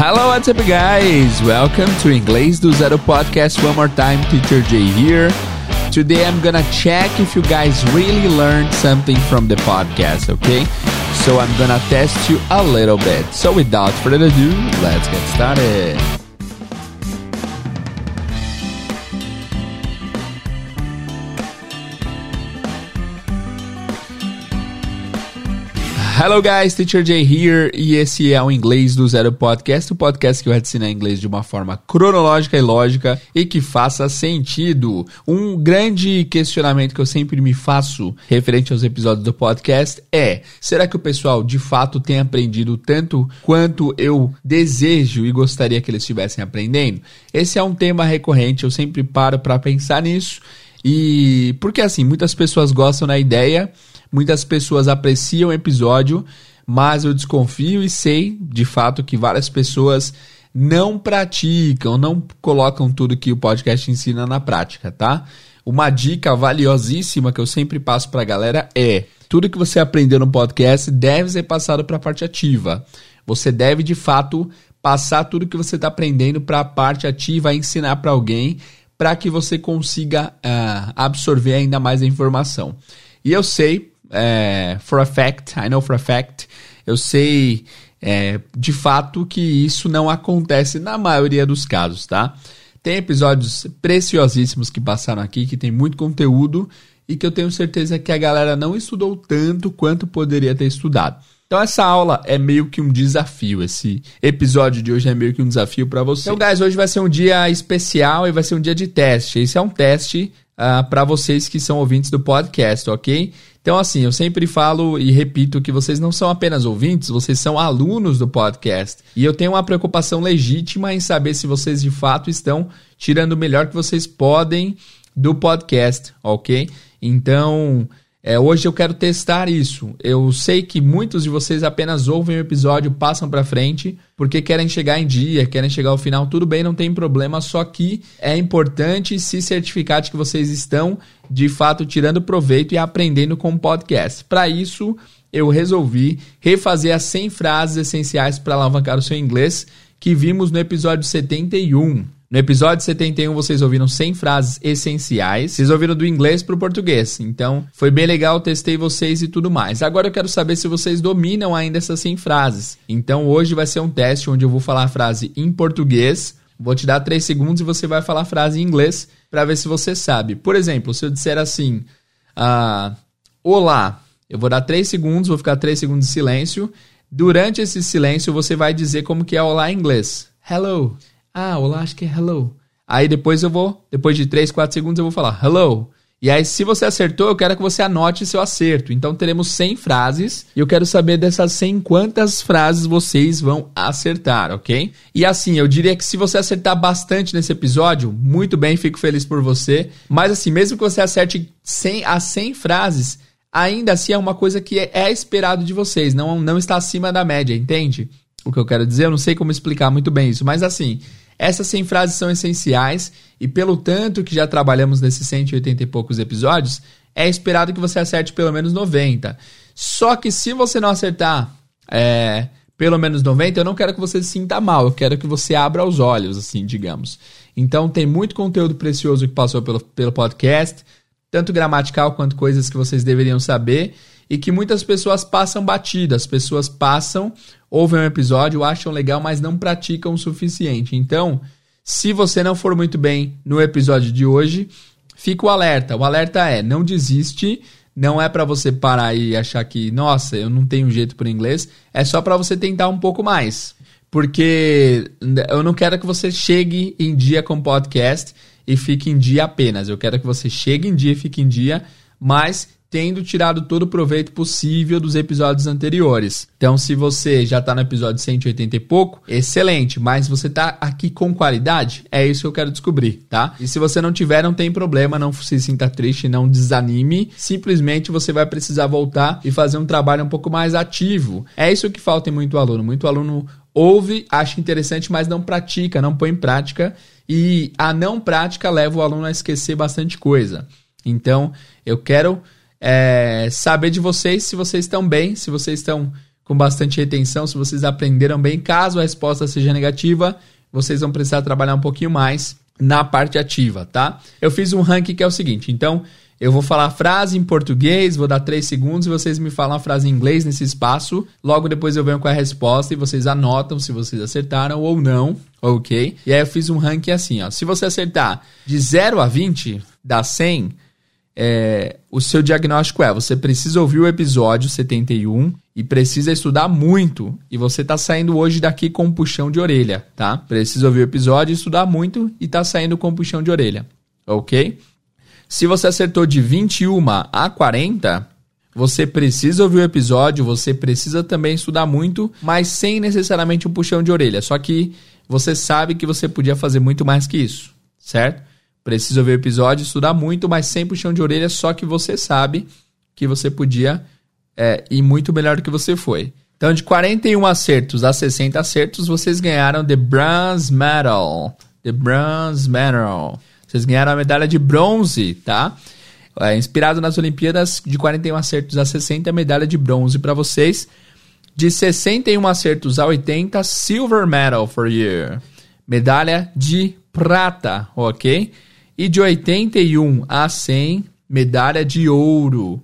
Hello, what's up, guys? Welcome to Inglês do Zero podcast. One more time, Teacher Jay here. Today, I'm gonna check if you guys really learned something from the podcast, okay? So, I'm gonna test you a little bit. So, without further ado, let's get started. Hello guys, Teacher Jay here e esse é o Inglês do Zero Podcast, o podcast que vai ensinar inglês de uma forma cronológica e lógica e que faça sentido. Um grande questionamento que eu sempre me faço referente aos episódios do podcast é: será que o pessoal de fato tem aprendido tanto quanto eu desejo e gostaria que eles estivessem aprendendo? Esse é um tema recorrente, eu sempre paro para pensar nisso. E porque assim, muitas pessoas gostam da ideia, Muitas pessoas apreciam o episódio, mas eu desconfio e sei de fato que várias pessoas não praticam, não colocam tudo que o podcast ensina na prática, tá? Uma dica valiosíssima que eu sempre passo para a galera é: tudo que você aprendeu no podcast deve ser passado para a parte ativa. Você deve de fato passar tudo que você está aprendendo para a parte ativa, ensinar para alguém, para que você consiga uh, absorver ainda mais a informação. E eu sei, é, for a fact, I know for a fact, eu sei é, de fato que isso não acontece na maioria dos casos, tá? Tem episódios preciosíssimos que passaram aqui, que tem muito conteúdo e que eu tenho certeza que a galera não estudou tanto quanto poderia ter estudado. Então essa aula é meio que um desafio, esse episódio de hoje é meio que um desafio para você. Então, guys, hoje vai ser um dia especial e vai ser um dia de teste. Esse é um teste uh, ah, para vocês que são ouvintes do podcast, ok? Então, assim, eu sempre falo e repito que vocês não são apenas ouvintes, vocês são alunos do podcast. E eu tenho uma preocupação legítima em saber se vocês de fato estão tirando o melhor que vocês podem do podcast, ok? Então, é, hoje eu quero testar isso. Eu sei que muitos de vocês apenas ouvem o episódio, passam para frente, porque querem chegar em dia, querem chegar ao final. Tudo bem, não tem problema, só que é importante se certificar de que vocês estão de fato tirando proveito e aprendendo com o podcast. Para isso, eu resolvi refazer as 100 frases essenciais para alavancar o seu inglês que vimos no episódio 71. No episódio 71 vocês ouviram 100 frases essenciais. Vocês ouviram do inglês para o português. Então, foi bem legal, testei vocês e tudo mais. Agora eu quero saber se vocês dominam ainda essas 100 frases. Então, hoje vai ser um teste onde eu vou falar a frase em português. Vou te dar 3 segundos e você vai falar a frase em inglês para ver se você sabe. Por exemplo, se eu disser assim: uh, Olá, eu vou dar 3 segundos, vou ficar 3 segundos de silêncio. Durante esse silêncio, você vai dizer como que é olá em inglês. Hello. Ah, olá, acho que é hello. Aí depois eu vou, depois de 3, 4 segundos, eu vou falar hello. E aí, se você acertou, eu quero que você anote seu acerto. Então, teremos 100 frases e eu quero saber dessas 100 quantas frases vocês vão acertar, ok? E assim, eu diria que se você acertar bastante nesse episódio, muito bem, fico feliz por você. Mas assim, mesmo que você acerte 100 a 100 frases, ainda assim é uma coisa que é esperado de vocês, não, não está acima da média, entende? O que eu quero dizer, eu não sei como explicar muito bem isso, mas assim, essas 100 frases são essenciais e, pelo tanto que já trabalhamos nesses 180 e poucos episódios, é esperado que você acerte pelo menos 90. Só que se você não acertar é, pelo menos 90, eu não quero que você se sinta mal, eu quero que você abra os olhos, assim, digamos. Então, tem muito conteúdo precioso que passou pelo, pelo podcast, tanto gramatical quanto coisas que vocês deveriam saber e que muitas pessoas passam batidas. Pessoas passam, ouvem um episódio, acham legal, mas não praticam o suficiente. Então, se você não for muito bem no episódio de hoje, fica o alerta. O alerta é: não desiste. Não é para você parar e achar que, nossa, eu não tenho jeito por inglês. É só para você tentar um pouco mais. Porque eu não quero que você chegue em dia com podcast e fique em dia apenas. Eu quero que você chegue em dia e fique em dia, mas tendo tirado todo o proveito possível dos episódios anteriores. Então, se você já está no episódio 180 e pouco, excelente, mas você está aqui com qualidade? É isso que eu quero descobrir, tá? E se você não tiver, não tem problema, não se sinta triste, não desanime, simplesmente você vai precisar voltar e fazer um trabalho um pouco mais ativo. É isso que falta em muito aluno. Muito aluno ouve, acha interessante, mas não pratica, não põe em prática, e a não prática leva o aluno a esquecer bastante coisa. Então, eu quero é, saber de vocês se vocês estão bem, se vocês estão com bastante retenção, se vocês aprenderam bem. Caso a resposta seja negativa, vocês vão precisar trabalhar um pouquinho mais na parte ativa, tá? Eu fiz um ranking que é o seguinte, então eu vou falar a frase em português, vou dar 3 segundos e vocês me falam a frase em inglês nesse espaço. Logo depois eu venho com a resposta e vocês anotam se vocês acertaram ou não, ok? E aí eu fiz um ranking assim, ó. Se você acertar de 0 a 20, dá 100, é, o seu diagnóstico é: você precisa ouvir o episódio 71 e precisa estudar muito. E você tá saindo hoje daqui com um puxão de orelha, tá? Precisa ouvir o episódio, estudar muito e tá saindo com um puxão de orelha, ok? Se você acertou de 21 a 40, você precisa ouvir o episódio, você precisa também estudar muito, mas sem necessariamente um puxão de orelha. Só que você sabe que você podia fazer muito mais que isso, certo? Precisa ouvir o episódio, estudar muito, mas sem puxão de orelha, só que você sabe que você podia é, ir muito melhor do que você foi. Então, de 41 acertos a 60 acertos, vocês ganharam The Bronze Medal. The Bronze Medal. Vocês ganharam a medalha de bronze, tá? É, inspirado nas Olimpíadas, de 41 acertos a 60, medalha de bronze para vocês. De 61 acertos a 80, silver medal for you. Medalha de prata, ok? E de 81 a 100, medalha de ouro.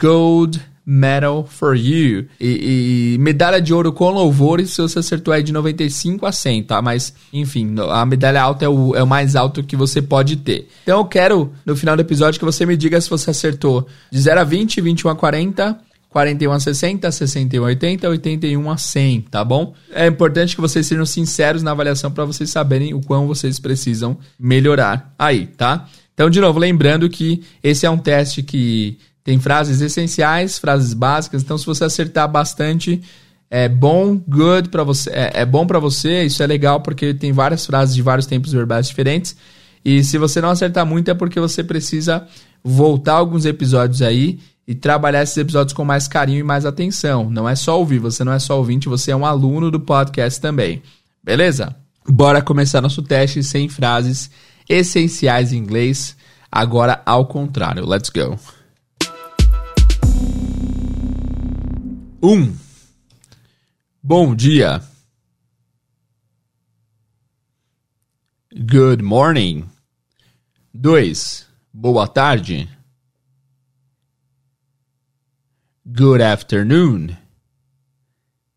Gold Medal for You. E, e, medalha de ouro com louvores se você acertou aí de 95 a 100, tá? Mas, enfim, a medalha alta é o, é o mais alto que você pode ter. Então eu quero, no final do episódio, que você me diga se você acertou de 0 a 20, 21 a 40, 41 a 60, 61 a 80, 81 a 100, tá bom? É importante que vocês sejam sinceros na avaliação para vocês saberem o quão vocês precisam melhorar aí, tá? Então, de novo, lembrando que esse é um teste que tem frases essenciais, frases básicas. Então, se você acertar bastante, é bom, good para você, é, é bom para você. Isso é legal porque tem várias frases de vários tempos verbais diferentes. E se você não acertar muito é porque você precisa voltar alguns episódios aí e trabalhar esses episódios com mais carinho e mais atenção. Não é só ouvir, você não é só ouvinte, você é um aluno do podcast também. Beleza? Bora começar nosso teste sem frases essenciais em inglês. Agora ao contrário. Let's go. Um. Bom dia. Good morning. Dois. Boa tarde. Good afternoon.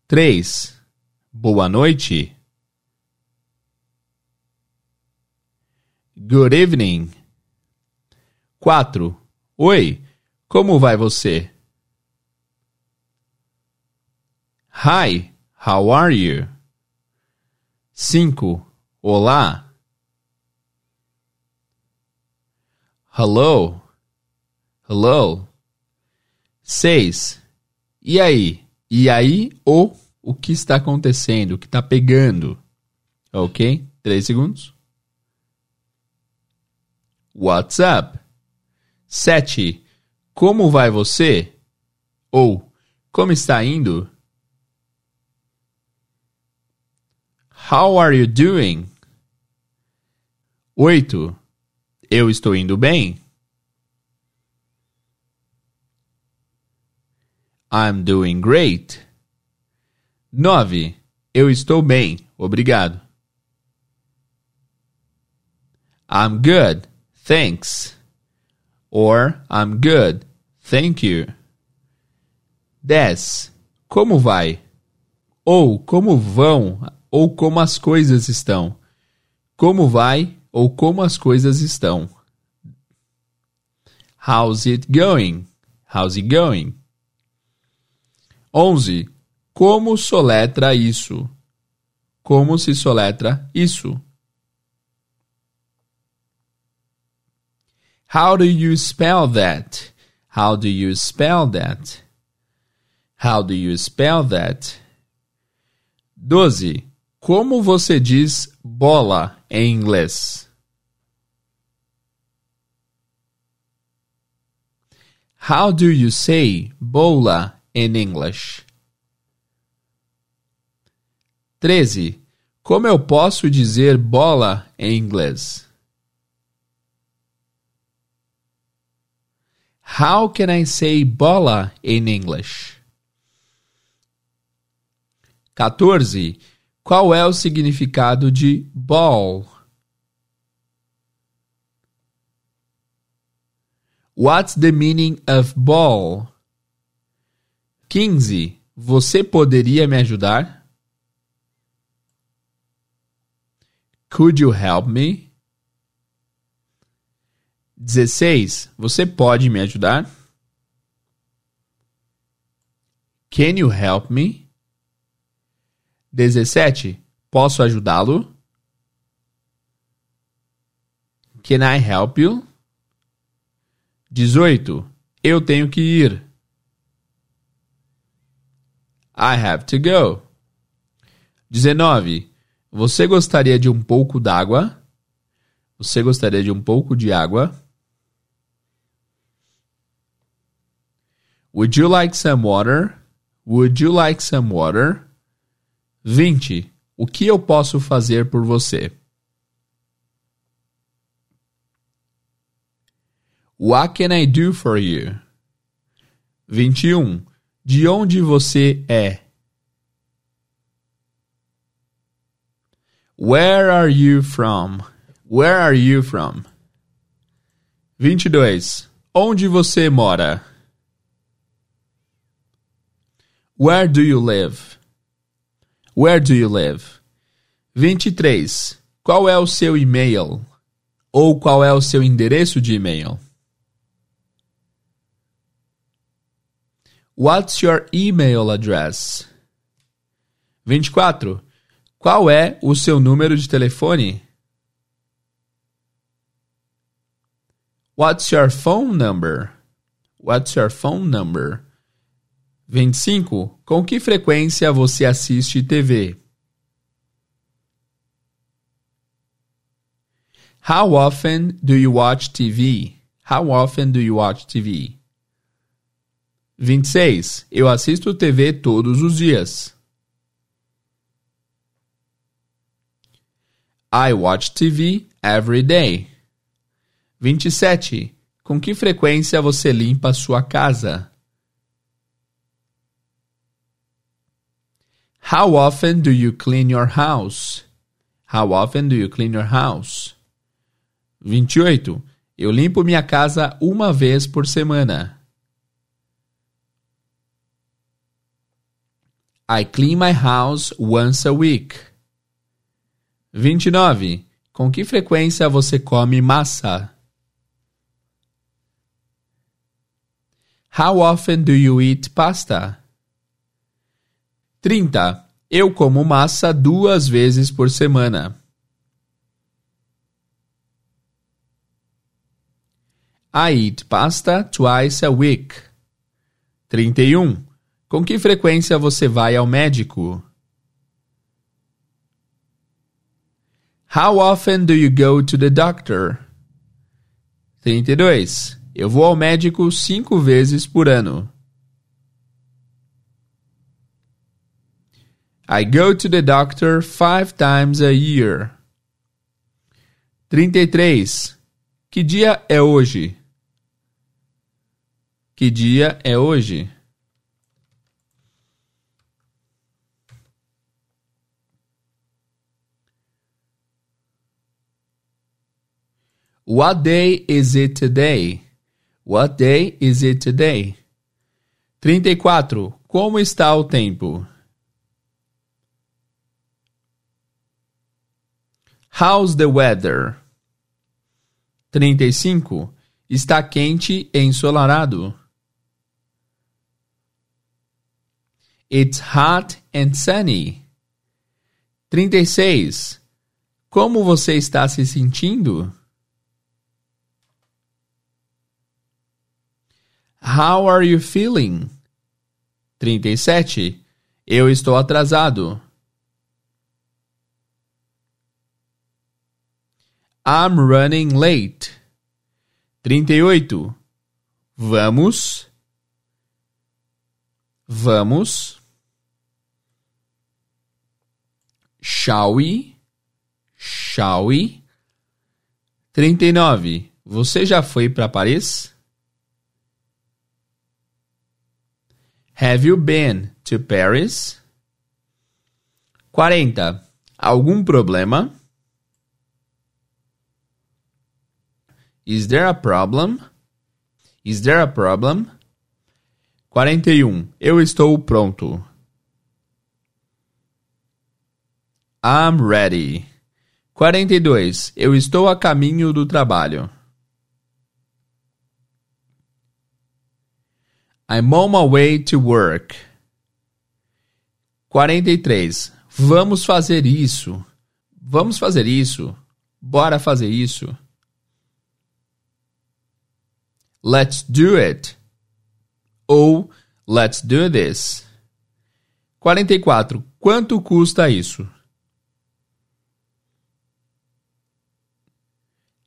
Três. Boa noite. Good evening. Quatro. Oi, como vai você? Hi, how are you? 5. Olá. Hello. Hello. 6. E aí? E aí ou o que está acontecendo? O que está pegando? Ok? 3 segundos. What's up? 7. Como vai você? Ou como está indo? How are you doing? 8. Eu estou indo bem? I'm doing great. 9. Eu estou bem, obrigado. I'm good, thanks. Or I'm good, thank you. 10. Como vai? Ou como vão ou como as coisas estão. Como vai ou como as coisas estão. How's it going? How's it going? 11. Como soletra isso? Como se soletra isso? How do you spell that? How do you spell that? How do you spell that? 12. Como você diz bola em inglês? How do you say bola in English? 13. Como eu posso dizer bola em inglês? How can I say bola in English? 14. Qual é o significado de ball? What's the meaning of ball? 15. Você poderia me ajudar? Could you help me? 16. Você pode me ajudar? Can you help me? 17. Posso ajudá-lo? Can I help you? 18. Eu tenho que ir. I have to go. 19. Você gostaria de um pouco d'água? Você gostaria de um pouco de água? Would you like some water? Would you like some water? 20. O que eu posso fazer por você? What can I do for you? 21. De onde você é? Where are you from? Where are you from? 22. Onde você mora? Where do you live? Where do you live? 23. Qual é o seu e-mail? Ou qual é o seu endereço de e-mail? What's your email address? 24. Qual é o seu número de telefone? What's your phone number? What's your phone number? 25. Com que frequência você assiste TV? How often do you watch TV? How often do you watch TV? 26. Eu assisto TV todos os dias. I watch TV every day. 27. Com que frequência você limpa sua casa? How often do you clean your house? How often do you clean your house? 28. Eu limpo minha casa uma vez por semana. I clean my house once a week. 29. Com que frequência você come massa? How often do you eat pasta? 30. Eu como massa duas vezes por semana. I eat pasta twice a week. 31. Com que frequência você vai ao médico? How often do you go to the doctor? 32. Eu vou ao médico cinco vezes por ano. I go to the doctor five times a year. 33. Que dia é hoje? Que dia é hoje? What day is it today? What day is it today? 34. Como está o tempo? How's the weather? 35. Está quente e ensolarado. It's hot and sunny. 36. Como você está se sentindo? How are you feeling? 37. Eu estou atrasado. I'm running late. 38. Vamos. Vamos. Shall we? Shall we? 39. Você já foi para Paris? Have you been to Paris? 40. Algum problema? Is there a problem? Is there a problem? 41. Eu estou pronto. I'm ready. 42. Eu estou a caminho do trabalho. I'm on my way to work. 43. Vamos fazer isso. Vamos fazer isso. Bora fazer isso. Let's do it. Ou let's do this. 44. Quanto custa isso?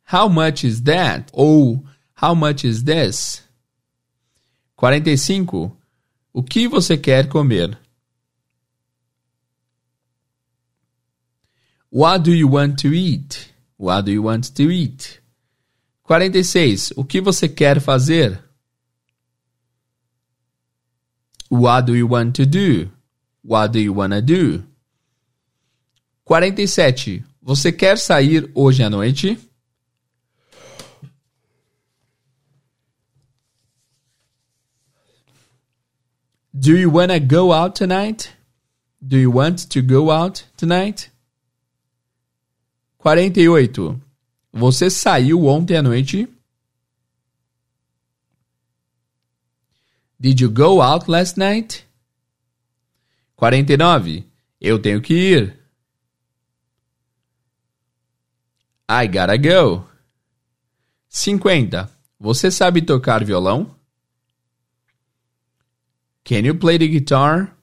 How much is that? Ou how much is this? 45. O que você quer comer? What do you want to eat? What do you want to eat? 46. O que você quer fazer? What do you want to do? What do you wanna do? 47. Você quer sair hoje à noite? Do you wanna go out tonight? Do you want to go out tonight? 48. Você saiu ontem à noite? Did you go out last night? 49. Eu tenho que ir. I gotta go. 50. Você sabe tocar violão? Can you play the guitar?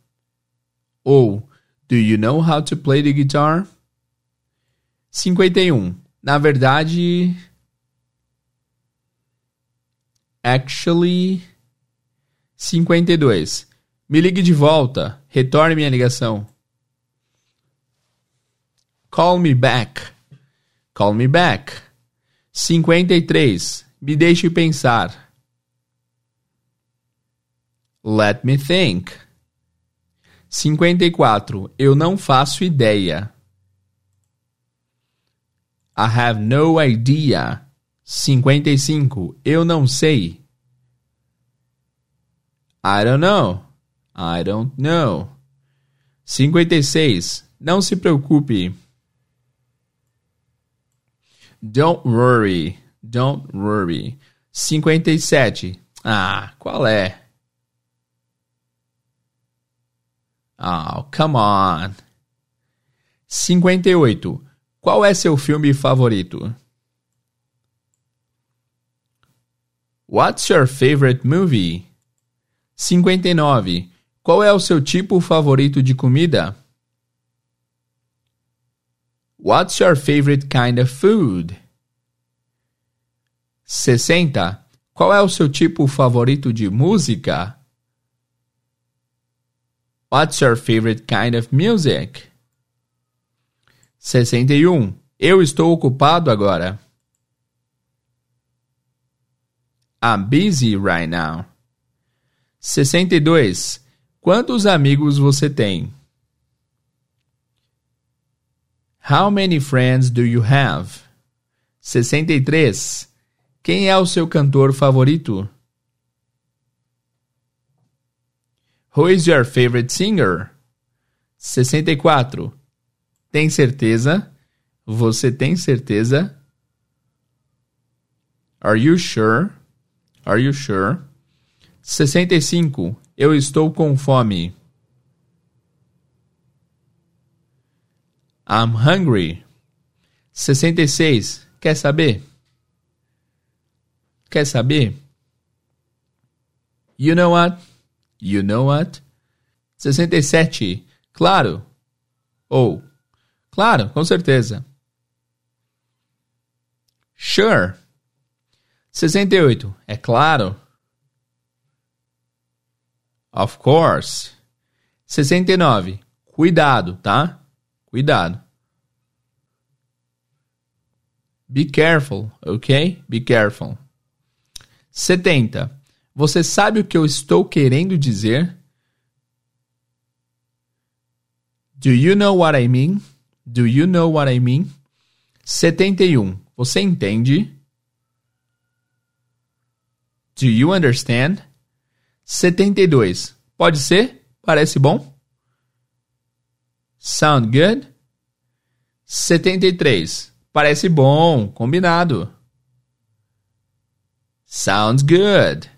Ou Do you know how to play the guitar? 51. Na verdade. Actually. 52. Me ligue de volta. Retorne minha ligação. Call me back. Call me back. 53. Me deixe pensar. Let me think. 54. Eu não faço ideia. I have no idea. 55. Eu não sei. I don't know. I don't know. 56. Não se preocupe. Don't worry. Don't worry. 57. Ah, qual é? Come on. 58. Qual é seu filme favorito? What's your favorite movie? 59. Qual é o seu tipo favorito de comida? What's your favorite kind of food? 60. Qual é o seu tipo favorito de música? What's your favorite kind of music? 61. Eu estou ocupado agora. I'm busy right now. 62. Quantos amigos você tem? How many friends do you have? 63. Quem é o seu cantor favorito? Who is your favorite singer? 64. Tem certeza? Você tem certeza? Are you sure? Are you sure? 65. Eu estou com fome. I'm hungry. 66. Quer saber? Quer saber? You know what? You know what? 67. Claro. Ou. Claro, com certeza. Sure. 68. É claro. Of course. 69. Cuidado, tá? Cuidado. Be careful, ok? Be careful. 70. Você sabe o que eu estou querendo dizer? Do you know what I mean? Do you know what I mean? 71. Você entende? Do you understand? 72. Pode ser? Parece bom? Sound good? 73. Parece bom, combinado. Sounds good.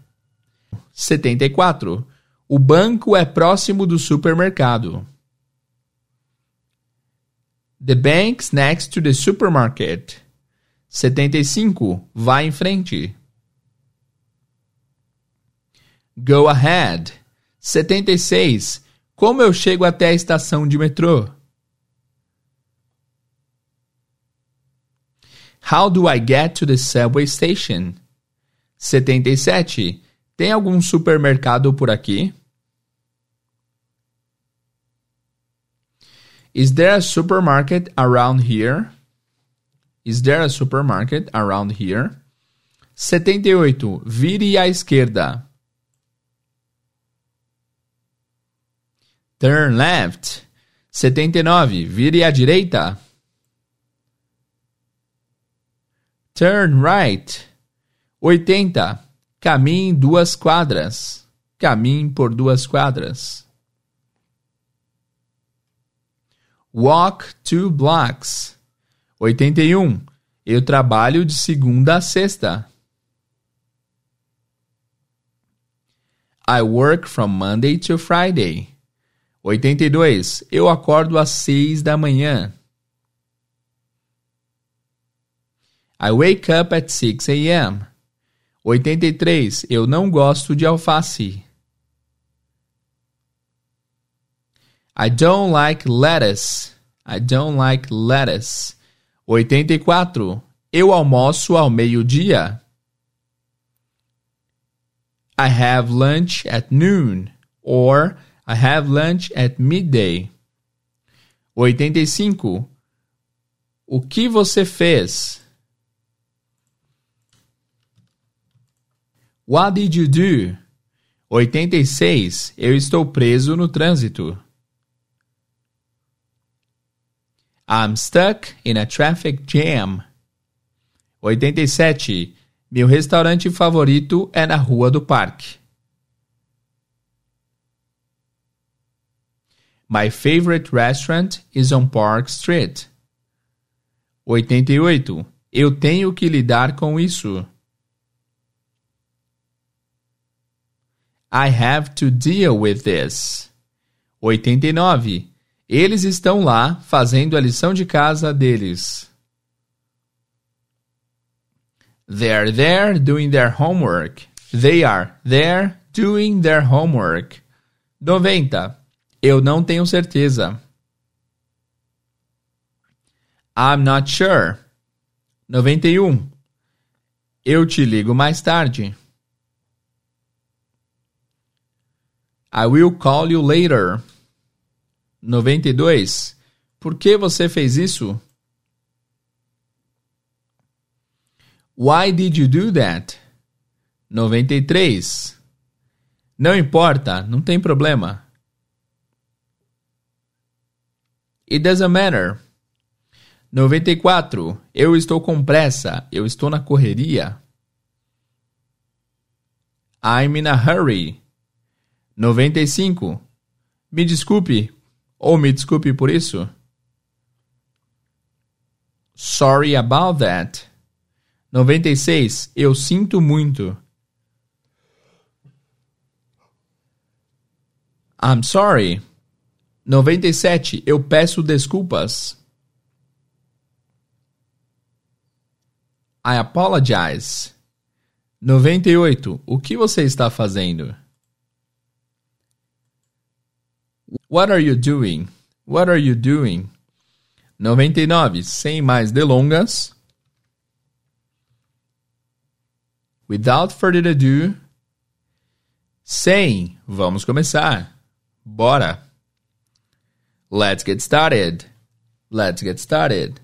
74. O banco é próximo do supermercado. The bank's next to the supermarket. 75. Vá em frente. Go ahead. 76. Como eu chego até a estação de metrô? How do I get to the subway station? 77. Tem algum supermercado por aqui? Is there a supermarket around here? Is there a supermarket around here? 78. Vire à esquerda. Turn left. 79. Vire à direita. Turn right. 80. Caminhe duas quadras. Caminhe por duas quadras. Walk two blocks. 81. Eu trabalho de segunda a sexta. I work from Monday to Friday. 82. Eu acordo às seis da manhã. I wake up at 6 a.m. 83. Eu não gosto de alface. I don't like lettuce. I don't like lettuce. 84. Eu almoço ao meio-dia. I have lunch at noon. Or I have lunch at midday. 85. O que você fez? What did you do? 86. Eu estou preso no trânsito. I'm stuck in a traffic jam. 87. Meu restaurante favorito é na Rua do Parque. My favorite restaurant is on Park Street. 88. Eu tenho que lidar com isso. I have to deal with this. 89. Eles estão lá fazendo a lição de casa deles. They're there doing their homework. They are there doing their homework. 90. Eu não tenho certeza. I'm not sure. 91. Eu te ligo mais tarde. I will call you later. 92. Por que você fez isso? Why did you do that? 93. Não importa, não tem problema. It doesn't matter. 94. Eu estou com pressa, eu estou na correria. I'm in a hurry. 95. Me desculpe, ou me desculpe por isso. Sorry about that. 96. Eu sinto muito. I'm sorry. 97. Eu peço desculpas. I apologize. 98. O que você está fazendo? What are you doing? What are you doing? 99. Sem mais delongas. Without further ado. Sem. Vamos começar. Bora. Let's get started. Let's get started.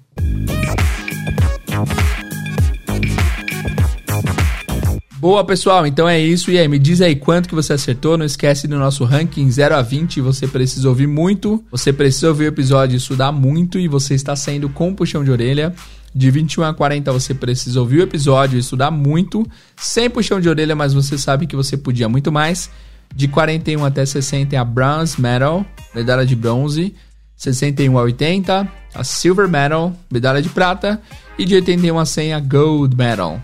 Boa, pessoal, então é isso. E aí, me diz aí quanto que você acertou. Não esquece do nosso ranking 0 a 20. Você precisa ouvir muito. Você precisa ouvir o episódio e estudar muito. E você está saindo com puxão de orelha. De 21 a 40 você precisa ouvir o episódio e estudar muito. Sem puxão de orelha, mas você sabe que você podia muito mais. De 41 até 60 é a Bronze Medal, medalha de bronze. 61 a 80, a Silver Medal, medalha de prata. E de 81 a 100, a Gold Medal,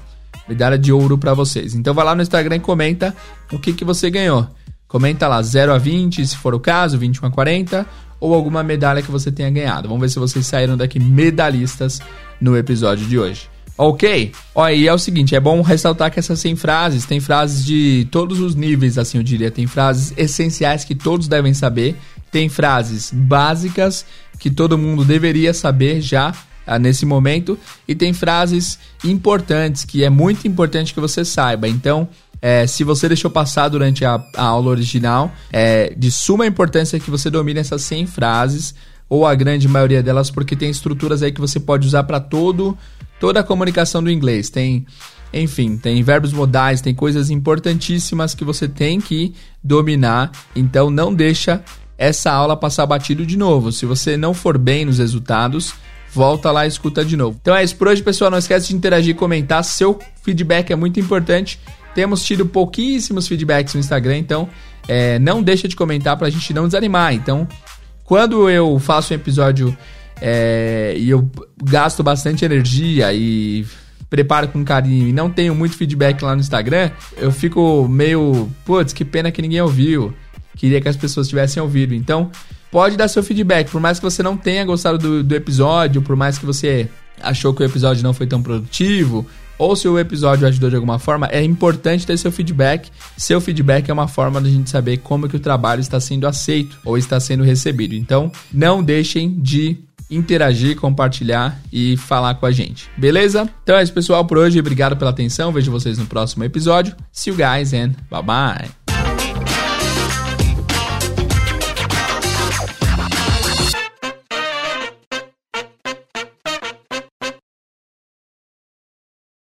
medalha de ouro para vocês. Então vai lá no Instagram e comenta o que, que você ganhou. Comenta lá 0 a 20, se for o caso, 21 a 40, ou alguma medalha que você tenha ganhado. Vamos ver se vocês saíram daqui medalhistas no episódio de hoje. Ok? Ó, e é o seguinte, é bom ressaltar que essas 100 frases, tem frases de todos os níveis, assim eu diria. Tem frases essenciais que todos devem saber. Tem frases básicas que todo mundo deveria saber já nesse momento. E tem frases importantes que é muito importante que você saiba. Então, é, se você deixou passar durante a, a aula original, é de suma importância que você domine essas 100 frases ou a grande maioria delas, porque tem estruturas aí que você pode usar para todo toda a comunicação do inglês. Tem, enfim, tem verbos modais, tem coisas importantíssimas que você tem que dominar. Então não deixa essa aula passar batido de novo. Se você não for bem nos resultados, volta lá e escuta de novo. Então é isso por hoje, pessoal. Não esquece de interagir comentar. Seu feedback é muito importante. Temos tido pouquíssimos feedbacks no Instagram, então é, não deixa de comentar para a gente não desanimar. Então quando eu faço um episódio é, e eu gasto bastante energia e preparo com carinho e não tenho muito feedback lá no Instagram, eu fico meio, putz, que pena que ninguém ouviu. Queria que as pessoas tivessem ouvido. Então, pode dar seu feedback, por mais que você não tenha gostado do, do episódio, por mais que você achou que o episódio não foi tão produtivo, ou se o episódio ajudou de alguma forma, é importante ter seu feedback. Seu feedback é uma forma da gente saber como que o trabalho está sendo aceito ou está sendo recebido. Então, não deixem de interagir, compartilhar e falar com a gente. Beleza? Então é isso, pessoal, por hoje. Obrigado pela atenção. Vejo vocês no próximo episódio. See you guys and bye bye.